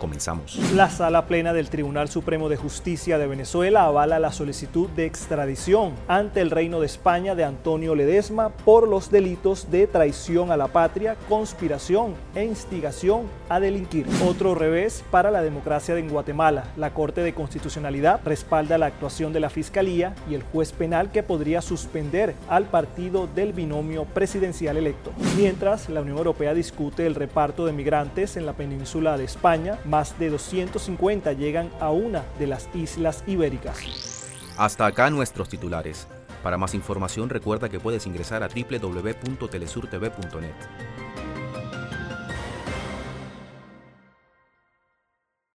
Comenzamos. La sala plena del Tribunal Supremo de Justicia de Venezuela avala la solicitud de extradición ante el Reino de España de Antonio Ledesma por los delitos de traición a la patria, conspiración e instigación a delinquir. Otro revés para la democracia en Guatemala. La Corte de Constitucionalidad respalda la actuación de la Fiscalía y el juez penal que podría suspender al partido del binomio presidencial electo. Mientras, la Unión Europea discute el reparto de migrantes en la península de España, más de 250 llegan a una de las islas ibéricas. Hasta acá nuestros titulares. Para más información recuerda que puedes ingresar a www.telesurtv.net.